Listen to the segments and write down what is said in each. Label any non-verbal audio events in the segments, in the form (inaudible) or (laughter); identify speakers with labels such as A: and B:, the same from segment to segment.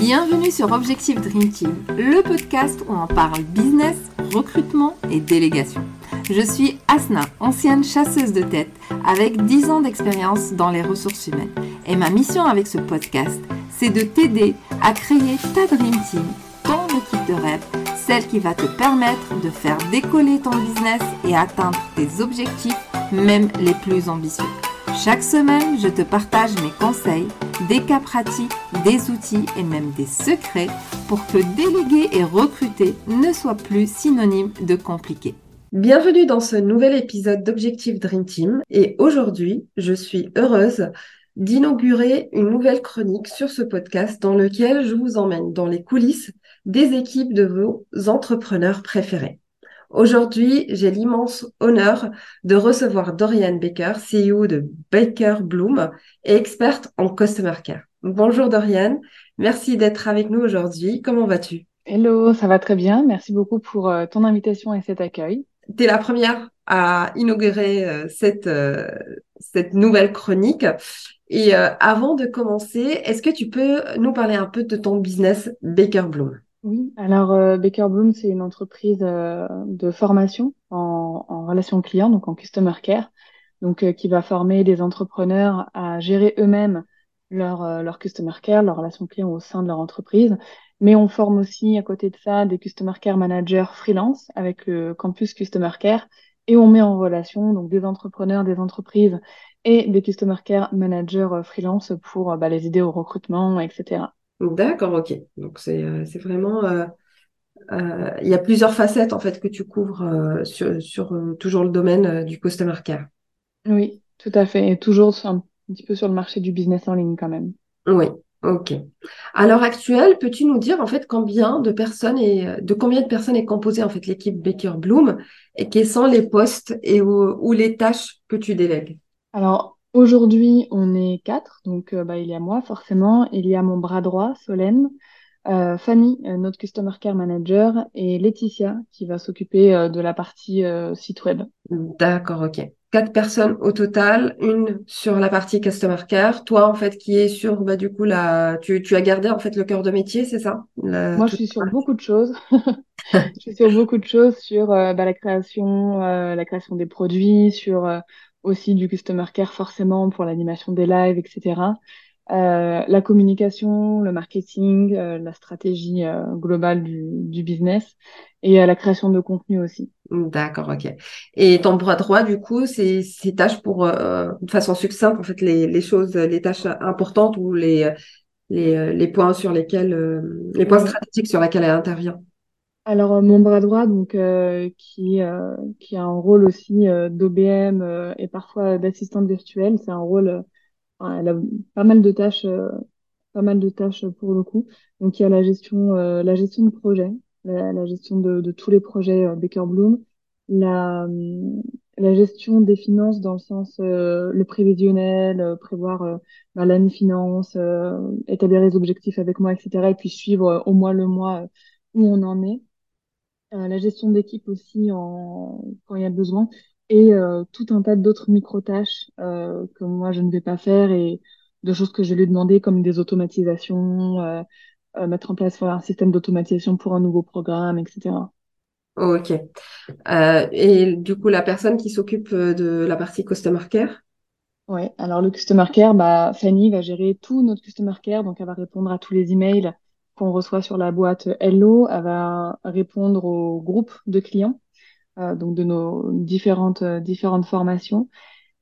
A: Bienvenue sur Objectif Dream Team, le podcast où on parle business, recrutement et délégation. Je suis Asna, ancienne chasseuse de tête avec 10 ans d'expérience dans les ressources humaines. Et ma mission avec ce podcast, c'est de t'aider à créer ta Dream Team, ton équipe de rêve, celle qui va te permettre de faire décoller ton business et atteindre tes objectifs, même les plus ambitieux. Chaque semaine, je te partage mes conseils, des cas pratiques, des outils et même des secrets pour que déléguer et recruter ne soit plus synonyme de compliqué. Bienvenue dans ce nouvel épisode d'Objectif Dream Team et aujourd'hui, je suis heureuse d'inaugurer une nouvelle chronique sur ce podcast dans lequel je vous emmène dans les coulisses des équipes de vos entrepreneurs préférés. Aujourd'hui, j'ai l'immense honneur de recevoir Dorian Baker, CEO de Baker Bloom et experte en Customer Care. Bonjour Dorian, merci d'être avec nous aujourd'hui. Comment vas-tu?
B: Hello, ça va très bien. Merci beaucoup pour euh, ton invitation et cet accueil.
A: Tu es la première à inaugurer euh, cette, euh, cette nouvelle chronique. Et avant de commencer, est-ce que tu peux nous parler un peu de ton business Baker Bloom?
B: Oui, alors euh, Baker Bloom, c'est une entreprise euh, de formation en, en relation client, donc en customer care, donc euh, qui va former des entrepreneurs à gérer eux-mêmes leur, leur customer care, leur relation client au sein de leur entreprise. Mais on forme aussi à côté de ça des customer care managers freelance avec le campus customer care et on met en relation donc des entrepreneurs, des entreprises et des customer care managers freelance pour bah, les aider au recrutement, etc.
A: D'accord, ok. Donc c'est euh, c'est vraiment euh, euh, il y a plusieurs facettes en fait que tu couvres sur, sur toujours le domaine du customer care.
B: Oui, tout à fait. Et toujours un petit peu sur le marché du business en ligne quand même.
A: Oui, ok. À l'heure actuelle, peux-tu nous dire en fait combien de personnes et de combien de personnes est composée en fait l'équipe Baker Bloom et quels sont les postes et ou les tâches que tu délègues?
B: Alors Aujourd'hui, on est quatre, donc euh, bah, il y a moi forcément, il y a mon bras droit, Solène, euh, Fanny, euh, notre Customer Care Manager, et Laetitia, qui va s'occuper de la partie site web.
A: D'accord, ok. Quatre personnes au total, une sur la partie Customer Care, toi en fait qui est sur, bah, du coup, la... tu, tu as gardé en fait le cœur de métier, c'est ça?
B: Moi, je suis sur beaucoup de choses. (laughs) je suis sur beaucoup de choses, sur bah, la création, la création des produits, sur aussi du customer care forcément pour l'animation des lives, etc. Euh, la communication, le marketing, euh, la stratégie euh, globale du, du, business et la création de contenu aussi.
A: D'accord, ok. Et ton bras droit, du coup, c'est ces tâches pour, de façon succincte, en fait, les, les choses, les tâches importantes ou les, les, les points sur lesquels, les points stratégiques sur lesquels elle intervient?
B: Alors, euh, mon bras droit, donc, euh, qui, euh, qui a un rôle aussi d'OBM et parfois d'assistante virtuelle, c'est un rôle, elle a pas mal de tâches, pas mal de tâches pour le coup. Donc, il y a la gestion, la gestion de projet, la, gestion de, de, tous les projets Baker Bloom, la, la gestion des finances dans le sens le prévisionnel, prévoir bah, l'année finance, établir les objectifs avec moi, etc. Et puis suivre au moins le mois où on en est. Euh, la gestion d'équipe aussi en, quand il y a besoin, et euh, tout un tas d'autres micro-tâches euh, que moi je ne vais pas faire et de choses que je lui ai demandé comme des automatisations, mettre en place un système d'automatisation pour un nouveau programme, etc.
A: Ok. et du coup, la personne qui s'occupe de la partie Customer Care?
B: Oui, alors le Customer Care, bah, Fanny va gérer tout notre Customer Care, donc elle va répondre à tous les emails qu'on reçoit sur la boîte Hello, elle va répondre au groupe de clients, euh, donc de nos différentes euh, différentes formations.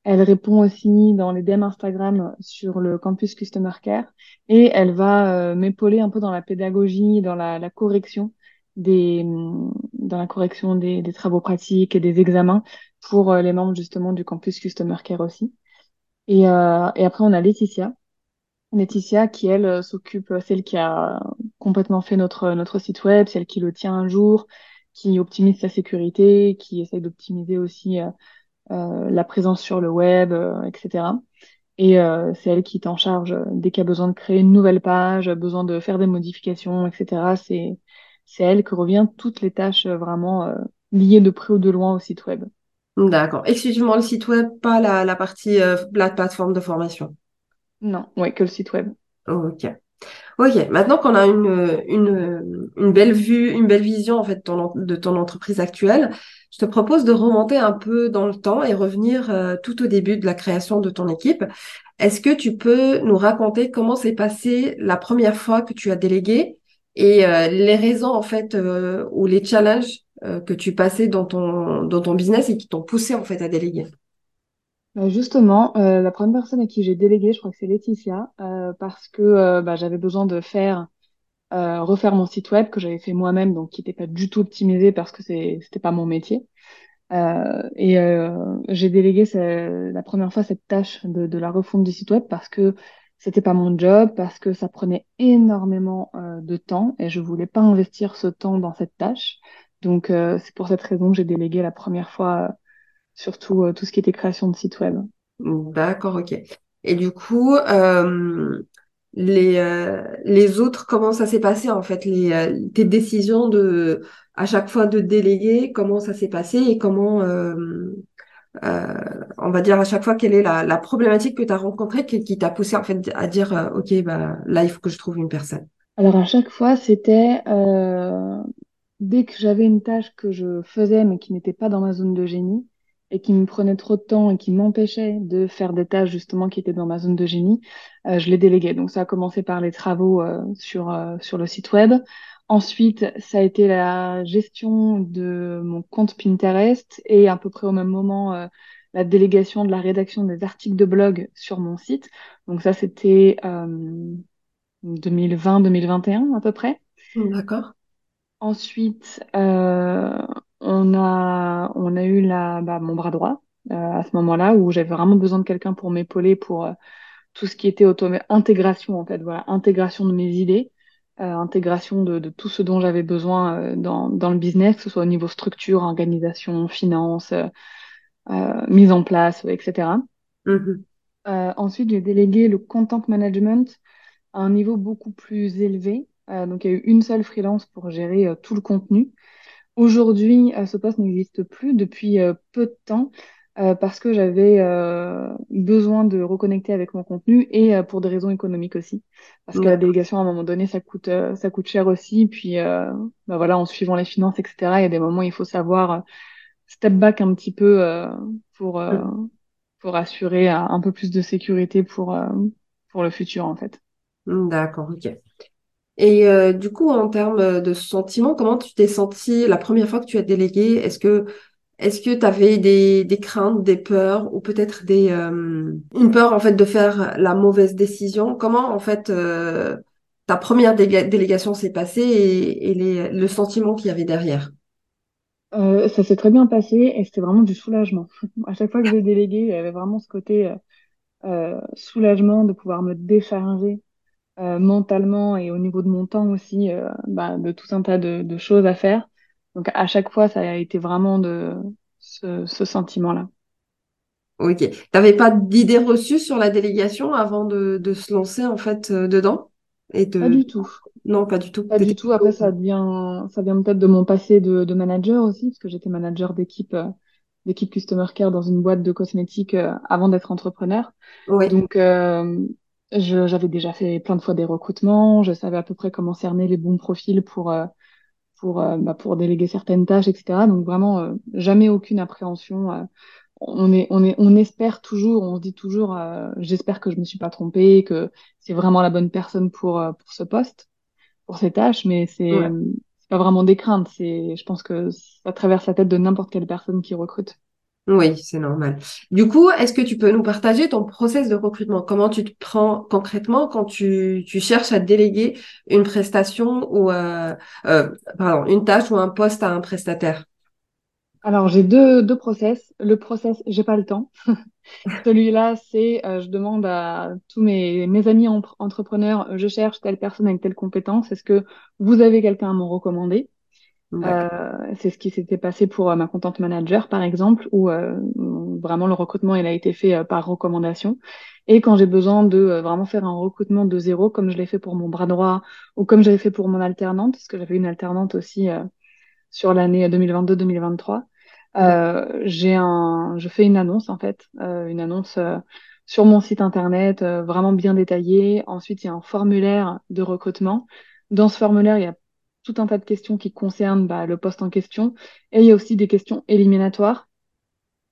B: Elle répond aussi dans les DM Instagram sur le campus Customer Care et elle va euh, m'épauler un peu dans la pédagogie, dans la, la correction des dans la correction des, des, travaux pratiques et des examens pour les membres justement du campus Customer Care aussi. Et, et après on a Laetitia Laetitia qui elle s'occupe, celle qui a complètement fait notre, notre site web, celle qui le tient un jour, qui optimise sa sécurité, qui essaye d'optimiser aussi euh, euh la présence sur le web, euh, etc. Et euh, c'est elle qui est en charge dès qu'il y a besoin de créer une nouvelle page, besoin de faire des modifications, etc. C'est c'est elle que revient toutes les tâches vraiment liées de près ou de loin au site web.
A: D'accord. Exclusivement le site web, pas la, la partie la plateforme de formation.
B: Non, ouais, que le site web.
A: ok. Ok, maintenant qu'on a une, une, une, belle vue, une belle vision en fait de ton, entreprise actuelle, je te propose de remonter un peu dans le temps et revenir euh, tout au début de la création de ton équipe. Est-ce que tu peux nous raconter comment s'est passé la première fois que tu as délégué et euh, les raisons en fait euh, ou les challenges que tu passais dans ton, dans ton business et qui t'ont poussé en fait à déléguer?
B: Bah, justement, euh, la première personne à qui j'ai délégué, je crois que c'est Laetitia, euh, parce que euh, bah, j'avais besoin de faire refaire mon site web que j'avais fait moi-même, donc qui n'était pas du tout optimisé parce que c'était pas mon métier. et j'ai délégué la première fois cette tâche de, de la refonte du site web parce que c'était pas mon job, parce que ça prenait énormément de temps et je voulais pas investir ce temps dans cette tâche. Donc c'est pour cette raison que j'ai délégué la première fois surtout euh, tout ce qui était création de site web.
A: D'accord, ok. Et du coup, euh, les, euh, les autres, comment ça s'est passé en fait, les, tes décisions de à chaque fois de déléguer, comment ça s'est passé et comment, on va dire à chaque fois, quelle est la, la problématique que tu as rencontrée qui, qui t'a poussé en fait à dire, ok, bah là il faut que je trouve une personne?
B: Alors à chaque fois, c'était dès que j'avais une tâche que je faisais mais qui n'était pas dans ma zone de génie, et qui me prenait trop de temps et qui m'empêchait de faire des tâches justement qui étaient dans ma zone de génie, euh, je les déléguais. Donc ça a commencé par les travaux euh, sur, euh, sur le site web. Ensuite, ça a été la gestion de mon compte Pinterest et à peu près au même moment, la délégation de la rédaction des articles de blog sur mon site. Donc ça, c'était 2020-2021 à peu près.
A: D'accord.
B: Ensuite, euh, on a, on a eu la, bah, mon bras droit euh, à ce moment-là où j'avais vraiment besoin de quelqu'un pour m'épauler pour euh, tout ce qui était intégration en fait, voilà, intégration de mes idées, euh, intégration de, de, tout ce dont j'avais besoin dans, dans le business, que ce soit au niveau structure, organisation, finance, mise en place, etc. Mm-hmm. ensuite, j'ai délégué le content management à un niveau beaucoup plus élevé. donc, il y a eu une seule freelance pour gérer tout le contenu. Aujourd'hui, euh, ce poste n'existe plus depuis euh, peu de temps euh, parce que j'avais besoin de reconnecter avec mon contenu et pour des raisons économiques aussi. Parce que la délégation, à un moment donné, ça coûte, ça coûte cher aussi. Puis, bah voilà, en suivant les finances, etc., il y a des moments où il faut savoir step back un petit peu pour, pour assurer un peu plus de sécurité pour, pour le futur, en fait.
A: D'accord, ok. Et euh, du coup, en termes de sentiment, comment tu t'es senti la première fois que tu as délégué? Est-ce que est-ce que tu avais des, craintes, des peurs ou peut-être des euh, une peur en fait de faire la mauvaise décision? Comment en fait euh, ta première délégation s'est passée et, le sentiment qu'il y avait derrière?
B: ça s'est très bien passé et c'était vraiment du soulagement. (laughs) À chaque fois que j'ai délégué, il y avait vraiment ce côté soulagement de pouvoir me décharger euh, mentalement et au niveau de mon temps aussi, euh, bah, de tout un tas de, choses à faire. Donc à chaque fois, ça a été vraiment de ce, sentiment-là.
A: Ok. T'avais pas d'idée reçue sur la délégation avant de, se lancer en fait euh, dedans?
B: Et Pas du tout.
A: Non, pas du tout.
B: Pas du tout. Après, ça vient, ça vient peut-être de mon passé de, manager aussi, parce que j'étais manager d'équipe, d'équipe customer care dans une boîte de cosmétiques avant d'être entrepreneur. Oui. Donc, j'avais déjà fait plein de fois des recrutements, je savais à peu près comment cerner les bons profils pour, euh, pour, euh, bah, pour déléguer certaines tâches, etc. Donc vraiment, euh, jamais aucune appréhension. on, est, on, est, on espère toujours, on se dit toujours, j'espère que je me suis pas trompée, que c'est vraiment la bonne personne pour, pour ce poste, pour ces tâches, mais c'est pas vraiment des craintes. C'est, je pense que ça traverse la tête de n'importe quelle personne qui recrute.
A: Oui, c'est normal. Du coup, est-ce que tu peux nous partager ton process de recrutement? Comment tu te prends concrètement quand tu, cherches à déléguer une prestation ou euh, euh, pardon, une tâche ou un poste à un prestataire?
B: Alors, j'ai deux, deux process. Le process, j'ai pas le temps. (laughs) Celui-là, c'est euh, je demande à tous mes, mes amis entrepreneurs, je cherche telle personne avec telle compétence. Est-ce que vous avez quelqu'un à me recommander? Euh, c'est ce qui s'était passé pour euh, ma content manager, par exemple, où euh, vraiment le recrutement il a été fait par recommandation. Et quand j'ai besoin de vraiment faire un recrutement de zéro, comme je l'ai fait pour mon bras droit ou comme j'avais fait pour mon alternante, parce que j'avais une alternante aussi sur l'année 2022-2023, j'ai un, je fais une annonce en fait, une annonce sur mon site internet, vraiment bien détaillé. Ensuite, il y a un formulaire de recrutement. Dans ce formulaire, il y a tout un tas de questions qui concernent bah, le poste en question. Et il y a aussi des questions éliminatoires,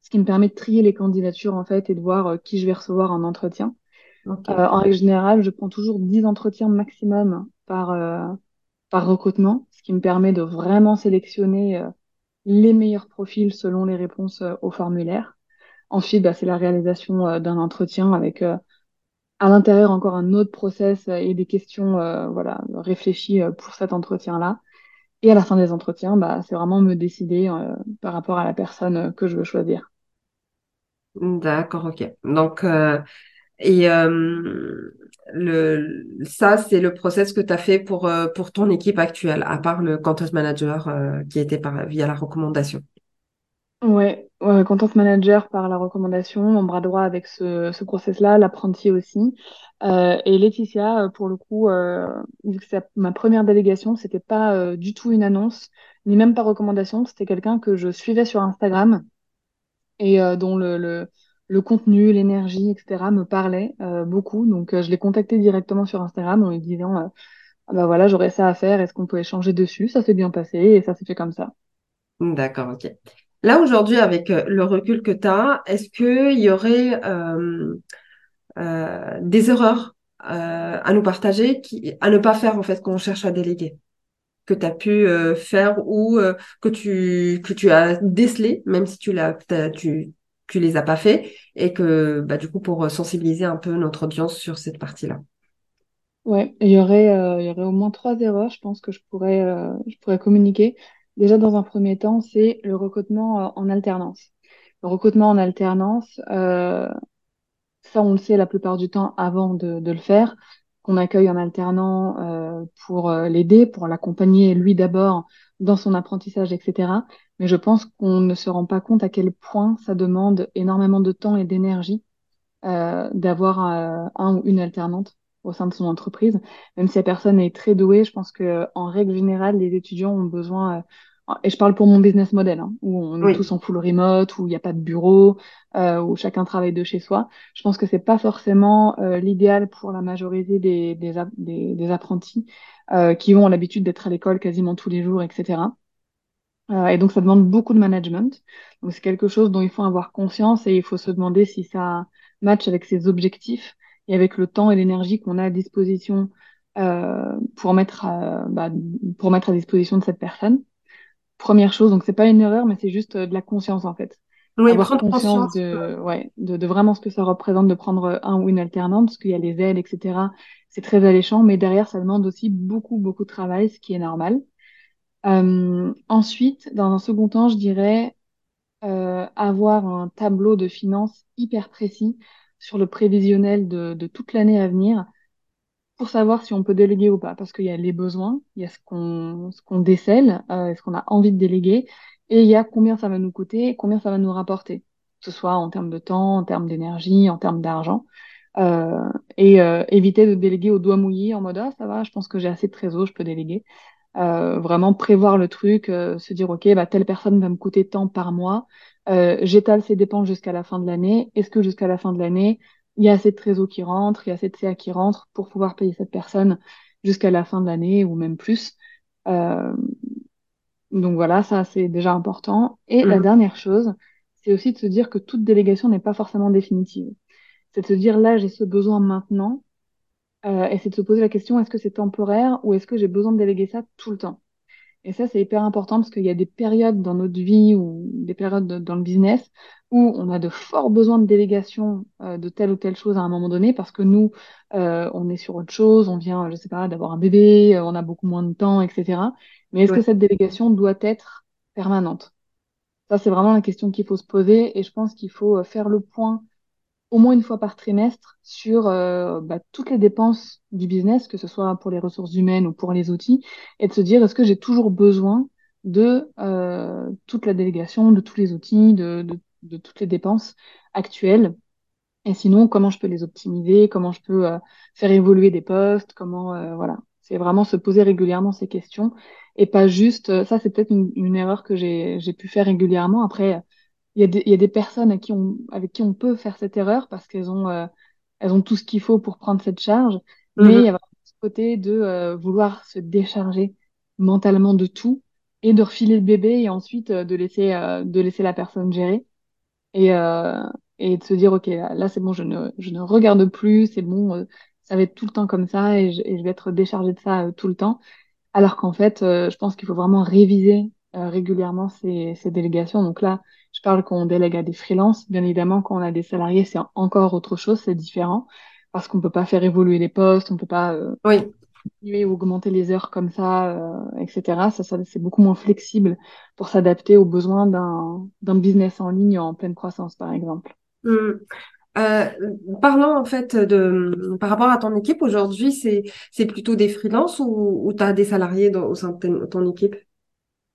B: ce qui me permet de trier les candidatures en fait et de voir qui je vais recevoir en entretien. en règle générale, je prends toujours 10 entretiens maximum par, par recrutement, ce qui me permet de vraiment sélectionner les meilleurs profils selon les réponses au formulaire. Ensuite, bah, c'est la réalisation euh, d'un entretien avec euh, à l'intérieur encore un autre process euh, et des questions voilà, réfléchies pour cet entretien-là. Et à la fin des entretiens, bah, c'est vraiment me décider par rapport à la personne que je veux choisir.
A: D'accord, ok. Donc, et le, ça, c'est le process que tu as fait pour, pour ton équipe actuelle, à part le content manager qui était par, via la recommandation?
B: Ouais, ouais, content manager par la recommandation, mon bras droit avec ce, ce process-là, l'apprenti aussi. Euh, et Laetitia, euh, pour le coup, euh, ma première délégation, c'était pas euh, du tout une annonce, ni même pas recommandation, c'était quelqu'un que je suivais sur Instagram et euh, dont le, le, le contenu, l'énergie, etc. me parlait beaucoup. Donc je l'ai contacté directement sur Instagram en lui disant, ah bah voilà, j'aurais ça à faire, est-ce qu'on peut échanger dessus? Ça s'est bien passé et ça s'est fait comme ça.
A: D'accord, ok. Là, aujourd'hui, avec euh, le recul que tu as, est-ce qu'il y aurait euh, euh, des erreurs à nous partager, à ne pas faire en fait quand on cherche à déléguer, que tu as pu faire ou que, tu, as décelé, même si tu l'as, les as pas fait, et que bah, du coup pour sensibiliser un peu notre audience sur cette partie-là?
B: Ouais, il y aurait, au moins trois erreurs, je pense que je pourrais communiquer. Déjà, dans un premier temps, c'est le recrutement euh, en alternance. Le recrutement en alternance, euh, ça, on le sait la plupart du temps avant de, le faire, qu'on accueille en alternant euh, pour l'aider, pour l'accompagner lui d'abord dans son apprentissage, etc. Mais je pense qu'on ne se rend pas compte à quel point ça demande énormément de temps et d'énergie d'avoir un ou une alternante au sein de son entreprise. Même si la personne est très douée, je pense que en règle générale, les étudiants ont besoin et je parle pour mon business model, hein, où on est tous en full remote, où il n'y a pas de bureau, euh, où chacun travaille de chez soi. Je pense que c'est pas forcément euh, l'idéal pour la majorité des, des, des, des apprentis euh, qui ont l'habitude d'être à l'école quasiment tous les jours, etc. Euh, et donc ça demande beaucoup de management. Donc c'est quelque chose dont il faut avoir conscience et il faut se demander si ça match avec ses objectifs et avec le temps et l'énergie qu'on a à disposition euh, pour mettre bah, pour mettre à disposition de cette personne première chose. Donc, c'est pas une erreur, mais c'est juste euh, de la conscience, en fait.
A: Oui, Avoir conscience,
B: de, ouais, de, de, vraiment ce que ça représente de prendre euh, un ou une alternante, parce qu'il y a les aides, etc. C'est très alléchant, mais derrière, ça demande aussi beaucoup, beaucoup de travail, ce qui est normal. Euh, ensuite, dans un second temps, je dirais euh, avoir un tableau de finances hyper précis sur le prévisionnel de, toute l'année à venir pour savoir si on peut déléguer ou pas, parce qu'il y a les besoins, il y a ce qu'on ce qu'on décèle, euh, ce qu'on a envie de déléguer, et il y a combien ça va nous coûter, combien ça va nous rapporter, que ce soit en termes de temps, en termes d'énergie, en termes d'argent, euh, et euh, éviter de déléguer au doigt mouillé en mode ah ça va, je pense que j'ai assez de trésor, je peux déléguer. Euh, vraiment prévoir le truc, se dire ok bah telle personne va me coûter tant par mois, j'étale ses dépenses jusqu'à la fin de l'année. Est-ce que jusqu'à la fin de l'année il y a assez de trésor qui rentre, il y a assez de CA qui rentre pour pouvoir payer cette personne jusqu'à la fin de l'année ou même plus? Euh, donc voilà, ça c'est déjà important. Et la mm. dernière chose, c'est aussi de se dire que toute délégation n'est pas forcément définitive. C'est de se dire là j'ai ce besoin maintenant, euh, et c'est de se poser la question est-ce que c'est temporaire ou est-ce que j'ai besoin de déléguer ça tout le temps? Et ça, c'est hyper important parce qu'il y a des périodes dans notre vie ou des périodes dans le business où on a de forts besoins de délégation euh, de telle ou telle chose à un moment donné parce que nous, euh, on est sur autre chose, on vient, je sais pas, d'avoir un bébé, euh, on a beaucoup moins de temps, etc. Mais est-ce que cette délégation doit être permanente? Ça, c'est vraiment la question qu'il faut se poser et je pense qu'il faut faire le point au moins une fois par trimestre sur euh, bah, toutes les dépenses du business, que ce soit pour les ressources humaines ou pour les outils, et de se dire est-ce que j'ai toujours besoin de euh, toute la délégation, de tous les outils, de, de, de, toutes les dépenses actuelles? Et sinon, comment je peux les optimiser, comment je peux euh, faire évoluer des postes, comment euh, voilà. C'est vraiment se poser régulièrement ces questions et pas juste. ça, c'est peut-être une, une, erreur que j'ai pu faire régulièrement. Après, il y a des, il y a des personnes à qui on, avec qui on peut faire cette erreur parce qu'elles ont, euh, elles ont tout ce qu'il faut pour prendre cette charge. Mais il y a vraiment ce côté de euh, vouloir se décharger mentalement de tout et de refiler le bébé et ensuite euh, de laisser, euh, de laisser la personne gérer et, euh, et de se dire, OK, là, c'est bon, je ne, je ne regarde plus, c'est bon, euh, ça va être tout le temps comme ça et je, et je vais être déchargée de ça tout le temps. Alors qu'en fait, euh, je pense qu'il faut vraiment réviser régulièrement ces, ces délégations. Donc là, je parle qu'on délègue à des freelances. Bien évidemment, quand on a des salariés, c'est encore autre chose, c'est différent. Parce qu'on peut pas faire évoluer les postes, on peut pas euh,
A: Oui.
B: diminuer ou augmenter les heures comme ça, euh, etc. Ça, ça, c'est beaucoup moins flexible pour s'adapter aux besoins d'un d'un business en ligne en pleine croissance, par exemple.
A: Mhm. Euh, parlant en fait de par rapport à ton équipe aujourd'hui, c'est c'est plutôt des freelances ou, ou tu as des salariés dans- au sein de ton équipe?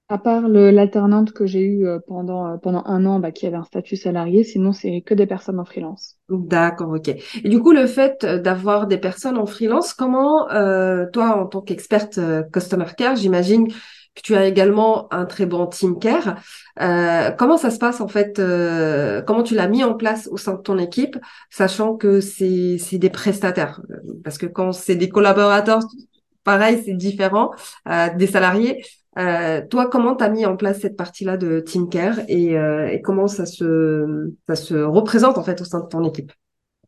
B: À part l'alternante que j'ai eue euh, pendant, euh, pendant un an, bah, qui avait un statut salarié, sinon c'est que des personnes en freelance.
A: D'accord, ok. Et du coup, le fait d'avoir des personnes en freelance, comment, euh, toi, en tant qu'experte euh, Customer Care, j'imagine que tu as également un très bon team care. Euh, comment ça se passe en fait? euh, comment tu l'as mis en place au sein de ton équipe, sachant que c'est des prestataires? Euh, Parce que quand c'est des collaborateurs, pareil, c'est différent euh, des salariés. Euh, toi, comment tu as mis en place cette partie-là de team care et, euh, et comment ça se ça se représente en fait au sein de ton équipe?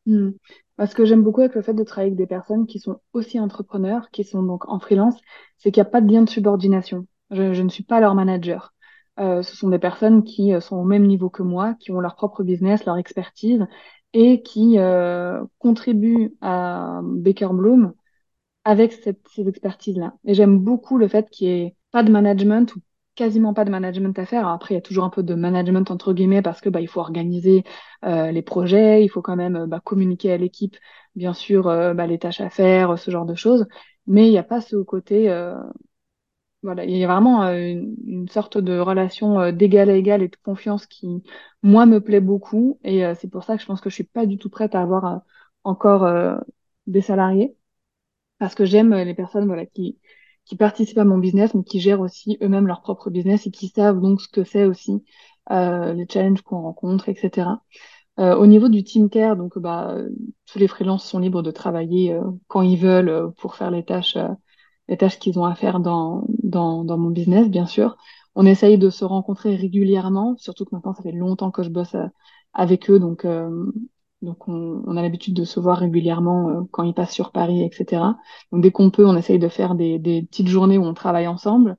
B: Hmm. Parce que j'aime beaucoup avec le fait de travailler avec des personnes qui sont aussi entrepreneurs, qui sont donc en freelance, c'est qu'il n'y a pas de lien de subordination. Je, ne suis pas leur manager. Euh, ce sont des personnes qui euh, sont au même niveau que moi, qui ont leur propre business, leur expertise et qui euh, contribuent à Baker Bloom avec cette, ces expertises-là. Et j'aime beaucoup le fait qu'il n'y ait pas de management ou quasiment pas de management à faire. Après, il y a toujours un peu de management entre guillemets parce que bah, il faut organiser euh, les projets, il faut quand même bah, communiquer à l'équipe, bien sûr, euh, bah, les tâches à faire, ce genre de choses. Mais il n'y a pas ce côté, euh, voilà, il y a vraiment une, sorte de relation d'égal à égal et de confiance qui, moi, me plaît beaucoup. Et c'est pour ça que je pense que je suis pas du tout prête à avoir encore des salariés parce que j'aime les personnes voilà qui qui participent à mon business mais qui gèrent aussi eux-mêmes leur propre business et qui savent donc ce que c'est aussi euh, les challenges qu'on rencontre etc Euh, au niveau du team care donc bah tous les freelances sont libres de travailler euh, quand ils veulent euh, pour faire les tâches euh, les tâches qu'ils ont à faire dans dans dans mon business bien sûr. On essaye de se rencontrer régulièrement surtout que maintenant ça fait longtemps que je bosse euh, avec eux donc donc, on, a l'habitude de se voir régulièrement euh, quand ils passent sur Paris, etc. Donc, dès qu'on peut, on essaye de faire des, des petites journées où on travaille ensemble.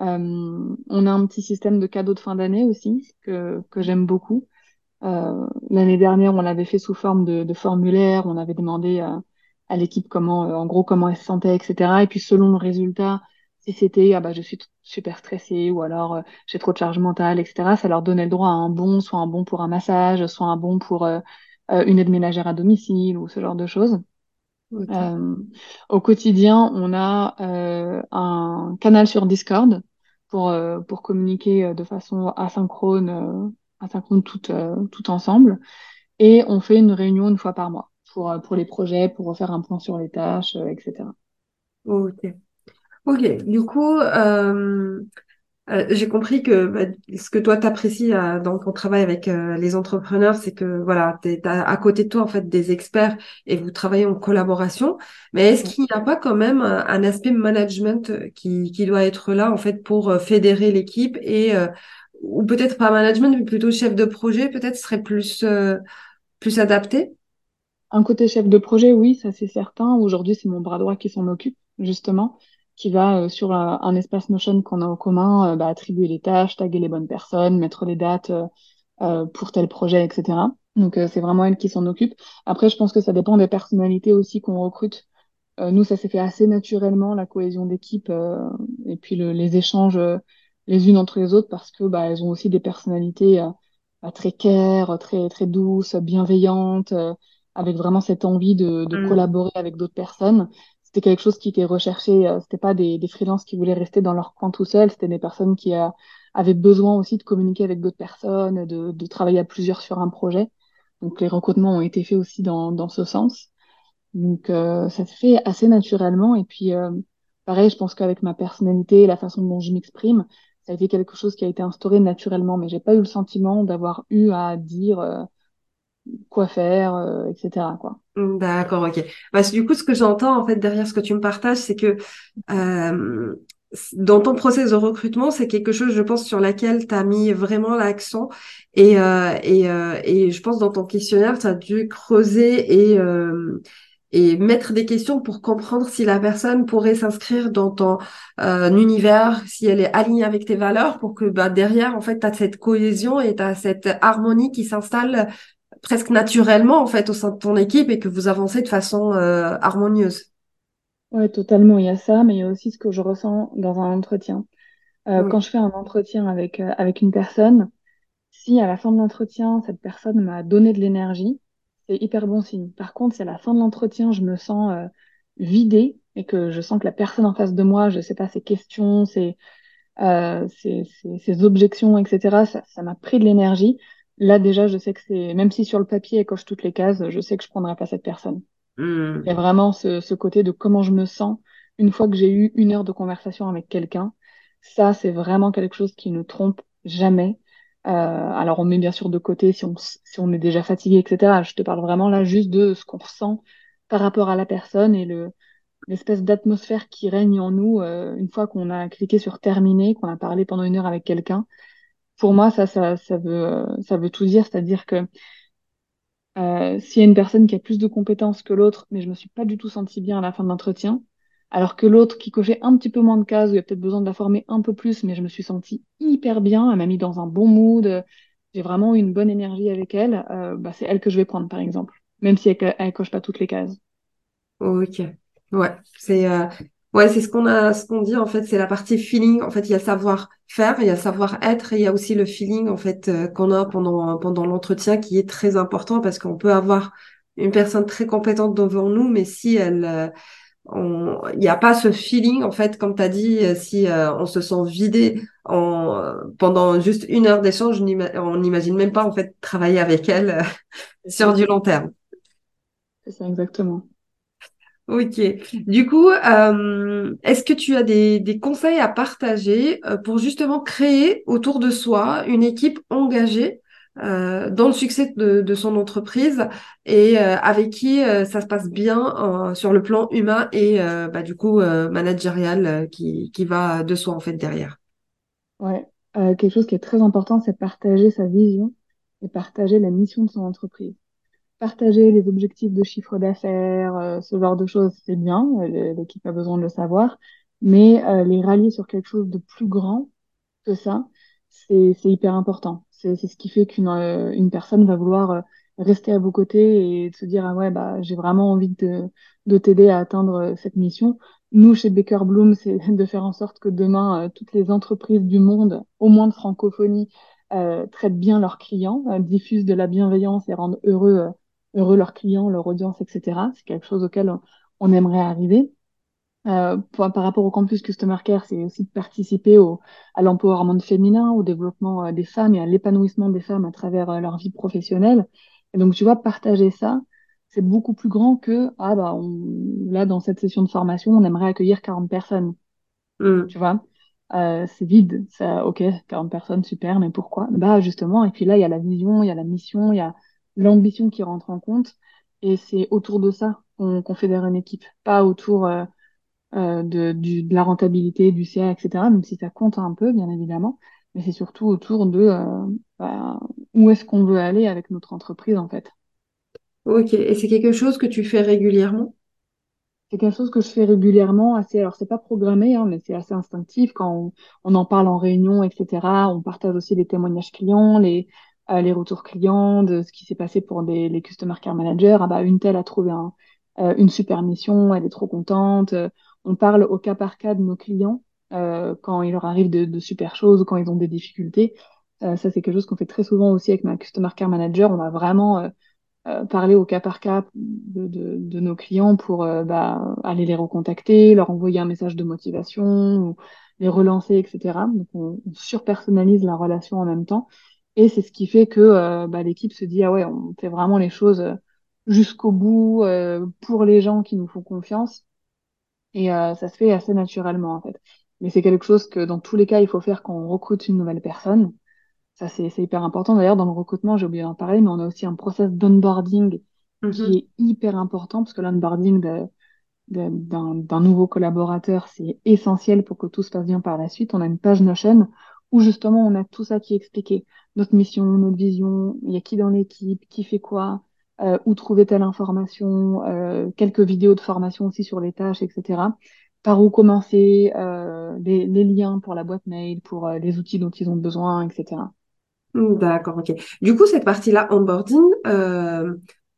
B: Euh, on a un petit système de cadeaux de fin d'année aussi que, que j'aime beaucoup. Euh, l'année dernière, on l'avait fait sous forme de, formulaire. On avait demandé à, l'équipe comment, en gros, comment elle se sentait, etc. Et puis, selon le résultat, si c'était ah bah je suis super stressée ou alors j'ai trop de charge mentale, etc. Ça leur donnait le droit à un bon, soit un bon pour un massage, soit un bon pour euh, une aide ménagère à domicile ou ce genre de choses. Euh, au quotidien, on a euh, un canal sur Discord pour, euh, pour communiquer euh, de façon asynchrone, euh, asynchrone tout, euh, tout ensemble. Et on fait une réunion une fois par mois pour, euh, pour les projets, pour refaire un point sur les tâches, euh, etc.
A: Ok. Ok. Du coup, euh, Euh, j'ai compris que bah, ce que toi t'apprécies euh, dans ton travail avec euh, les entrepreneurs, c'est que voilà, t'es, t'as à côté de toi en fait des experts et vous travaillez en collaboration. Mais est-ce qu'il n'y a pas quand même un, un aspect management euh, qui, qui doit être là en fait pour euh, fédérer l'équipe et euh, ou peut-être pas management mais plutôt chef de projet peut-être serait plus euh, plus adapté?
B: Un côté chef de projet, oui, ça c'est certain. Aujourd'hui, c'est mon bras droit qui s'en occupe, justement, qui va euh, sur un, un espace Notion qu'on a en commun, euh, bah, attribuer les tâches, taguer les bonnes personnes, mettre les dates euh, euh, pour tel projet, etc. Donc, euh, c'est vraiment elle qui s'en occupe. Après, je pense que ça dépend des personnalités aussi qu'on recrute. Euh, nous, ça s'est fait assez naturellement, la cohésion d'équipe euh, et puis le- les échanges euh, les unes entre les autres parce que bah, elles ont aussi des personnalités très care, très très douces, bienveillantes, euh, avec vraiment cette envie de, de
A: Hmm.
B: collaborer avec d'autres personnes. C'était quelque chose qui était recherché. Euh, c'était pas des, des freelances qui voulaient rester dans leur coin tout seuls. C'était des personnes qui euh, avaient besoin aussi de communiquer avec d'autres personnes, de, de travailler à plusieurs sur un projet. Donc les recrutements ont été faits aussi dans dans ce sens. Donc, euh, ça se fait assez naturellement. Et puis, euh, pareil, je pense qu'avec ma personnalité et la façon dont je m'exprime, ça a été quelque chose qui a été instauré naturellement, mais j'ai pas eu le sentiment d'avoir eu à dire quoi faire, euh, etc. Quoi.
A: D'accord, ok. Parce que du coup, ce que j'entends en fait derrière ce que tu me partages, c'est que euh, dans ton process de recrutement, c'est quelque chose, je pense, sur laquelle tu as mis vraiment l'accent. Et, euh, et, euh, et je pense dans ton questionnaire, tu as dû creuser et, euh, et mettre des questions pour comprendre si la personne pourrait s'inscrire dans ton euh, univers, si elle est alignée avec tes valeurs, pour que bah, derrière, en fait, tu as cette cohésion et tu as cette harmonie qui s'installe presque naturellement, en fait, au sein de ton équipe et que vous avancez de façon euh, harmonieuse.
B: Ouais, totalement. Il y a ça, mais il y a aussi ce que je ressens dans un entretien. Euh,
A: Oui.
B: quand je fais un entretien avec, euh, avec une personne, si à la fin de l'entretien, cette personne m'a donné de l'énergie, c'est hyper bon signe. Par contre, si à la fin de l'entretien, je me sens vidée et que je sens que la personne en face de moi, je sais pas, ses questions, ses, ses, ses, ses objections, etc., ça, ça m'a pris de l'énergie. Là, déjà, je sais que c'est, même si sur le papier, elle coche toutes les cases, je sais que je prendrai pas cette personne. Il y a vraiment ce, ce côté de comment je me sens une fois que j'ai eu une heure de conversation avec quelqu'un. Ça, c'est vraiment quelque chose qui ne trompe jamais. Euh, alors, on met bien sûr de côté si on, si on est déjà fatigué, etc. Je te parle vraiment là juste de ce qu'on ressent par rapport à la personne et le, l'espèce d'atmosphère qui règne en nous euh, une fois qu'on a cliqué sur terminer, qu'on a parlé pendant une heure avec quelqu'un. Pour moi, ça, ça, ça veut, ça veut tout dire. C'est-à-dire que euh, s'il y a une personne qui a plus de compétences que l'autre, mais je me suis pas du tout sentie bien à la fin de l'entretien, alors que l'autre qui cochait un petit peu moins de cases, où il y a peut-être besoin de la former un peu plus, mais je me suis sentie hyper bien, elle m'a mis dans un bon mood, j'ai vraiment eu une bonne énergie avec elle, euh, bah, c'est elle que je vais prendre par exemple, même si elle, elle coche pas toutes les cases.
A: Ok. Ouais, c'est euh, ouais, c'est ce qu'on a, ce qu'on dit en fait, c'est la partie feeling. En fait, il y a le savoir-faire, il y a le savoir-être, et il y a aussi le feeling en fait euh, qu'on a pendant pendant l'entretien qui est très important parce qu'on peut avoir une personne très compétente devant nous, mais si elle euh, il n'y a pas ce feeling en fait, comme tu as dit, euh, si euh, on se sent vidé en euh, pendant juste une heure d'échange, on n'ima- on n'imagine même pas en fait travailler avec elle euh, (laughs) sur du long terme.
B: c'est ça exactement.
A: Ok. Du coup, euh, est-ce que tu as des, des conseils à partager euh, pour justement créer autour de soi une équipe engagée euh, dans le succès de, de son entreprise et avec qui ça se passe bien sur le plan humain et bah, du coup managérial qui, qui va de soi en fait derrière?
B: Ouais. Quelque chose qui est très important, c'est partager sa vision et partager la mission de son entreprise. Partager les objectifs de chiffre d'affaires, euh, ce genre de choses, c'est bien, euh, l'équipe a besoin de le savoir, mais euh, les rallier sur quelque chose de plus grand que ça, c'est hyper important. C'est ce qui fait qu'une une personne va vouloir rester à vos côtés et se dire ah ouais bah j'ai vraiment envie de de t'aider à atteindre cette mission. Nous chez Baker Bloom, (laughs) c'est de faire en sorte que demain toutes les entreprises du monde, au moins de francophonie, euh, traitent bien leurs clients, diffusent de la bienveillance et rendent heureux heureux leurs clients, leur audience, etc. C'est quelque chose auquel on aimerait arriver. Euh, pour- par rapport au campus Customer Care, c'est aussi de participer au, à l'empowerment féminin, au développement euh, des femmes et à l'épanouissement des femmes à travers euh, leur vie professionnelle. Et donc, tu vois, partager ça, c'est beaucoup plus grand que, ah bah, on, là, dans cette session de formation, on aimerait accueillir 40 personnes,
A: Hmm.
B: tu vois? Euh, c'est vide, ça, ok, 40 personnes, super, mais pourquoi? Bah, justement, et puis là, il y a la vision, il y a la mission, il y a l'ambition qui rentre en compte, et c'est autour de ça qu'on qu'on fédère une équipe, pas autour, euh, euh, de, du, de la rentabilité, du CA, etc., même si ça compte un peu, bien évidemment, mais c'est surtout autour de euh, bah, où est-ce qu'on veut aller avec notre entreprise, en fait.
A: Ok. Et c'est quelque chose que tu fais régulièrement?
B: C'est quelque chose que je fais régulièrement, assez, alors c'est pas programmé, hein, mais c'est assez instinctif quand on, on en parle en réunion, etc. On partage aussi les témoignages clients, les, euh, les retours clients de ce qui s'est passé pour des, les Customer Care Managers. Ah bah, une telle a trouvé un, euh, une super mission, elle est trop contente. Euh, On parle au cas par cas de nos clients euh, quand il leur arrive de, de super choses ou quand ils ont des difficultés. Euh, ça, c'est quelque chose qu'on fait très souvent aussi avec ma Customer Care Manager. On va vraiment euh, parler au cas par cas de, de, de nos clients pour bah, aller les recontacter, leur envoyer un message de motivation, ou les relancer, etc. Donc on, on surpersonnalise la relation en même temps. Et c'est ce qui fait que euh, bah, l'équipe se dit, ah ouais, on fait vraiment les choses euh, jusqu'au bout euh, pour les gens qui nous font confiance. Et euh, ça se fait assez naturellement, en fait. mais c'est quelque chose que dans tous les cas, il faut faire quand on recrute une nouvelle personne. Ça, c'est hyper important. D'ailleurs, dans le recrutement, j'ai oublié d'en parler, mais on a aussi un process d'onboarding qui
A: Mhm.
B: est hyper important parce que l'onboarding de- de- d'un d'un nouveau collaborateur, c'est essentiel pour que tout se passe bien par la suite. On a une page Notion où justement on a tout ça qui est expliqué. Notre mission, notre vision, il y a qui dans l'équipe, qui fait quoi, euh, où trouver telle information, euh, quelques vidéos de formation aussi sur les tâches, etc. Par où commencer, euh, les, liens pour la boîte mail, pour les outils dont ils ont besoin, etc.
A: D'accord, ok. Du coup, cette partie-là, onboarding,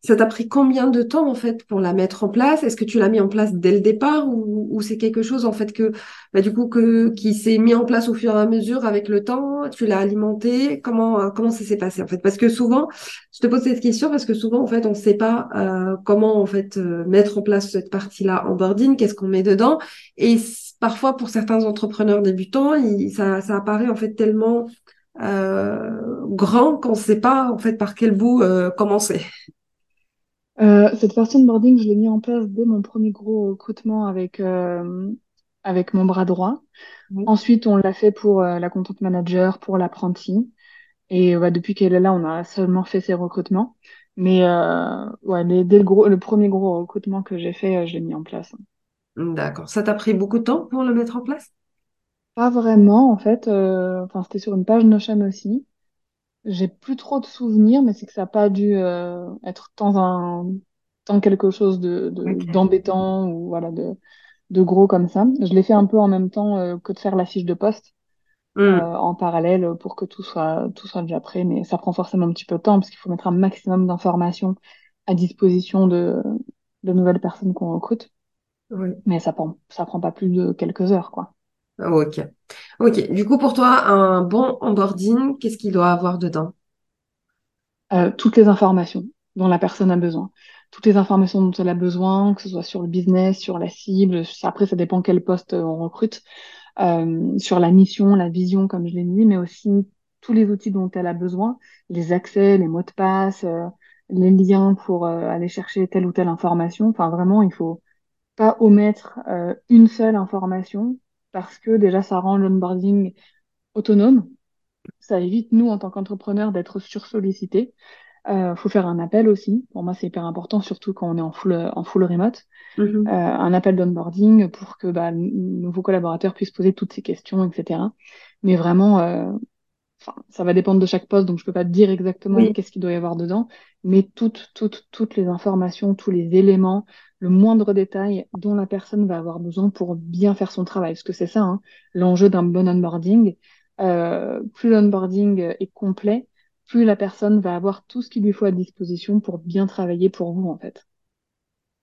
A: ça t'a pris combien de temps en fait pour la mettre en place? Est-ce que tu l'as mis en place dès le départ ou, ou c'est quelque chose en fait que bah, du coup que qui s'est mis en place au fur et à mesure avec le temps? Tu l'as alimenté? Comment euh, comment ça s'est passé en fait? Parce que souvent, je te pose cette question parce que souvent en fait on ne sait pas euh, comment en fait euh, mettre en place cette partie-là onboarding, qu'est-ce qu'on met dedans? Et parfois pour certains entrepreneurs débutants, il- ça ça apparaît en fait tellement euh, grand qu'on ne sait pas en fait par quel bout euh, commencer.
B: Euh, cette partie onboarding, je l'ai mis en place dès mon premier gros recrutement avec, euh, avec mon bras droit.
A: Oui.
B: Ensuite, on l'a fait pour euh, la content manager, pour l'apprenti. Et ouais, depuis qu'elle est là, on a seulement fait ces recrutements. Mais euh, ouais, dès, dès le, gros, le premier gros recrutement que j'ai fait, euh, je l'ai mis en place.
A: D'accord. Ça t'a pris beaucoup de temps pour le mettre en place?
B: Pas vraiment, en fait. euh, Enfin, c'était sur une page Notion aussi. J'ai plus trop de souvenirs, mais c'est que ça n'a pas dû euh, être tant un, tant quelque chose de, de- d'embêtant ou voilà de, de gros comme ça. Je l'ai fait un peu en même temps euh, que de faire la fiche de poste euh,
A: Hmm.
B: en parallèle pour que tout soit tout soit déjà prêt, mais ça prend forcément un petit peu de temps parce qu'il faut mettre un maximum d'informations à disposition de, de nouvelles personnes qu'on recrute.
A: Oui.
B: Mais ça prend ça prend pas plus de quelques heures, quoi.
A: Ok. Ok. Du coup, pour toi, un bon onboarding, qu'est-ce qu'il doit avoir dedans?
B: euh, toutes les informations dont la personne a besoin. Toutes les informations dont elle a besoin, que ce soit sur le business, sur la cible, après ça dépend quel poste euh, on recrute, euh, sur la mission, la vision, comme je l'ai dit, mais aussi tous les outils dont elle a besoin, les accès, les mots de passe, les liens pour aller chercher telle ou telle information. Enfin, vraiment, il faut pas omettre une seule information parce que déjà, ça rend l'onboarding autonome. Ça évite, nous, en tant qu'entrepreneurs, d'être sursollicités. Euh, faut faire un appel aussi. Pour moi, c'est hyper important, surtout quand on est en full, en full remote.
A: Mhm.
B: Euh, un appel d'onboarding pour que bah, le nouveau collaborateur puisse poser toutes ces questions, etc. Mais vraiment, euh, ça va dépendre de chaque poste, donc je peux pas te dire exactement
A: Oui.
B: qu'est-ce qu'il doit y avoir dedans, mais toutes, toutes, toutes les informations, tous les éléments, le moindre détail dont la personne va avoir besoin pour bien faire son travail. Parce que c'est ça, hein, l'enjeu d'un bon onboarding. Euh, plus l'onboarding est complet, plus la personne va avoir tout ce qu'il lui faut à disposition pour bien travailler pour vous, en fait.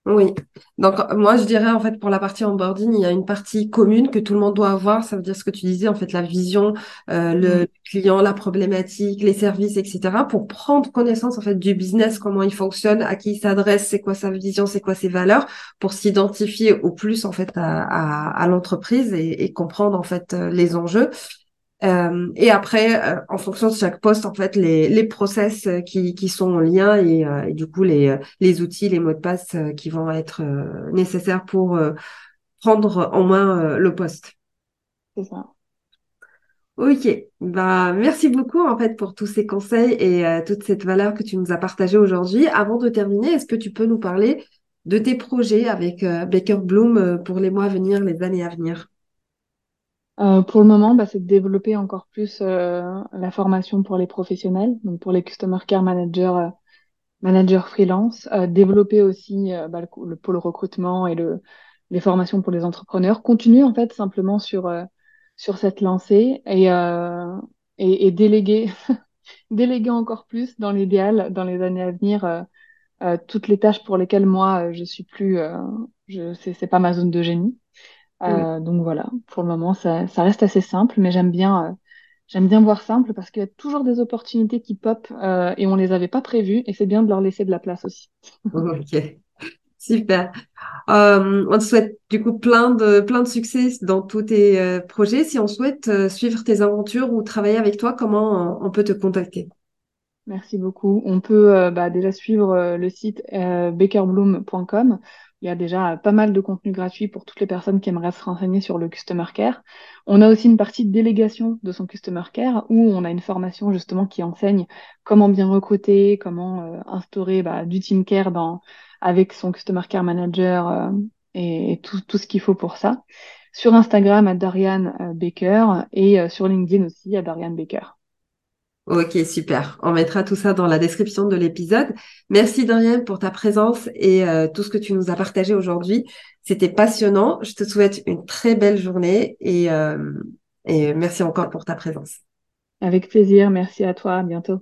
A: Oui. Donc, moi, je dirais, en fait, pour la partie onboarding, il y a une partie commune que tout le monde doit avoir. Ça veut dire ce que tu disais, en fait, la vision, euh, le
B: Mm.
A: client, la problématique, les services, etc. pour prendre connaissance, en fait, du business, comment il fonctionne, à qui il s'adresse, c'est quoi sa vision, c'est quoi ses valeurs, pour s'identifier au plus, en fait, à, à, à l'entreprise et, et comprendre, en fait, euh, les enjeux. Euh, et après, euh, en fonction de chaque poste, en fait, les, les process euh, qui, qui sont en lien et, euh, et du coup, les, les outils, les mots de passe qui vont être nécessaires pour prendre en main le poste.
B: C'est ça.
A: Ok, bah merci beaucoup en fait pour tous ces conseils et toute cette valeur que tu nous as partagée aujourd'hui. Avant de terminer, est-ce que tu peux nous parler de tes projets avec Baker Bloom pour les mois à venir, les années à venir?
B: Euh, pour le moment, bah, c'est de développer encore plus euh, la formation pour les professionnels, donc pour les Customer Care Managers, euh, managers freelance, euh, développer aussi euh, bah, le, le pôle recrutement et le, les formations pour les entrepreneurs. Continuer en fait simplement sur, sur cette lancée et, et, et déléguer, (laughs) déléguer encore plus dans l'idéal dans les années à venir toutes les tâches pour lesquelles moi je suis plus, je, c'est pas ma zone de génie. Euh, donc voilà, pour le moment, ça, ça reste assez simple, mais j'aime bien, euh, j'aime bien voir simple parce qu'il y a toujours des opportunités qui pop euh, et on les avait pas prévues et c'est bien de leur laisser de la place aussi. (laughs) (laughs)
A: Ok, super. On te souhaite du coup plein de, plein de succès dans tous tes projets. Si on souhaite suivre tes aventures ou travailler avec toi, comment on, peut te contacter?
B: Merci beaucoup. On peut bah, déjà suivre le site bakerbloom.com. il y a déjà pas mal de contenu gratuit pour toutes les personnes qui aimeraient se renseigner sur le Customer Care. On a aussi une partie de délégation de son Customer Care où on a une formation justement qui enseigne comment bien recruter, comment euh, instaurer bah, du Team Care avec son Customer Care Manager euh, et, tout, tout ce qu'il faut pour ça. Sur Instagram à Darian euh, Baker et sur LinkedIn aussi à Darian Baker.
A: Ok, super. On mettra tout ça dans la description de l'épisode. Merci Dorian pour ta présence et euh, tout ce que tu nous as partagé aujourd'hui. C'était passionnant. Je te souhaite une très belle journée et, euh, et merci encore pour ta présence.
B: Avec plaisir. Merci à toi. À bientôt.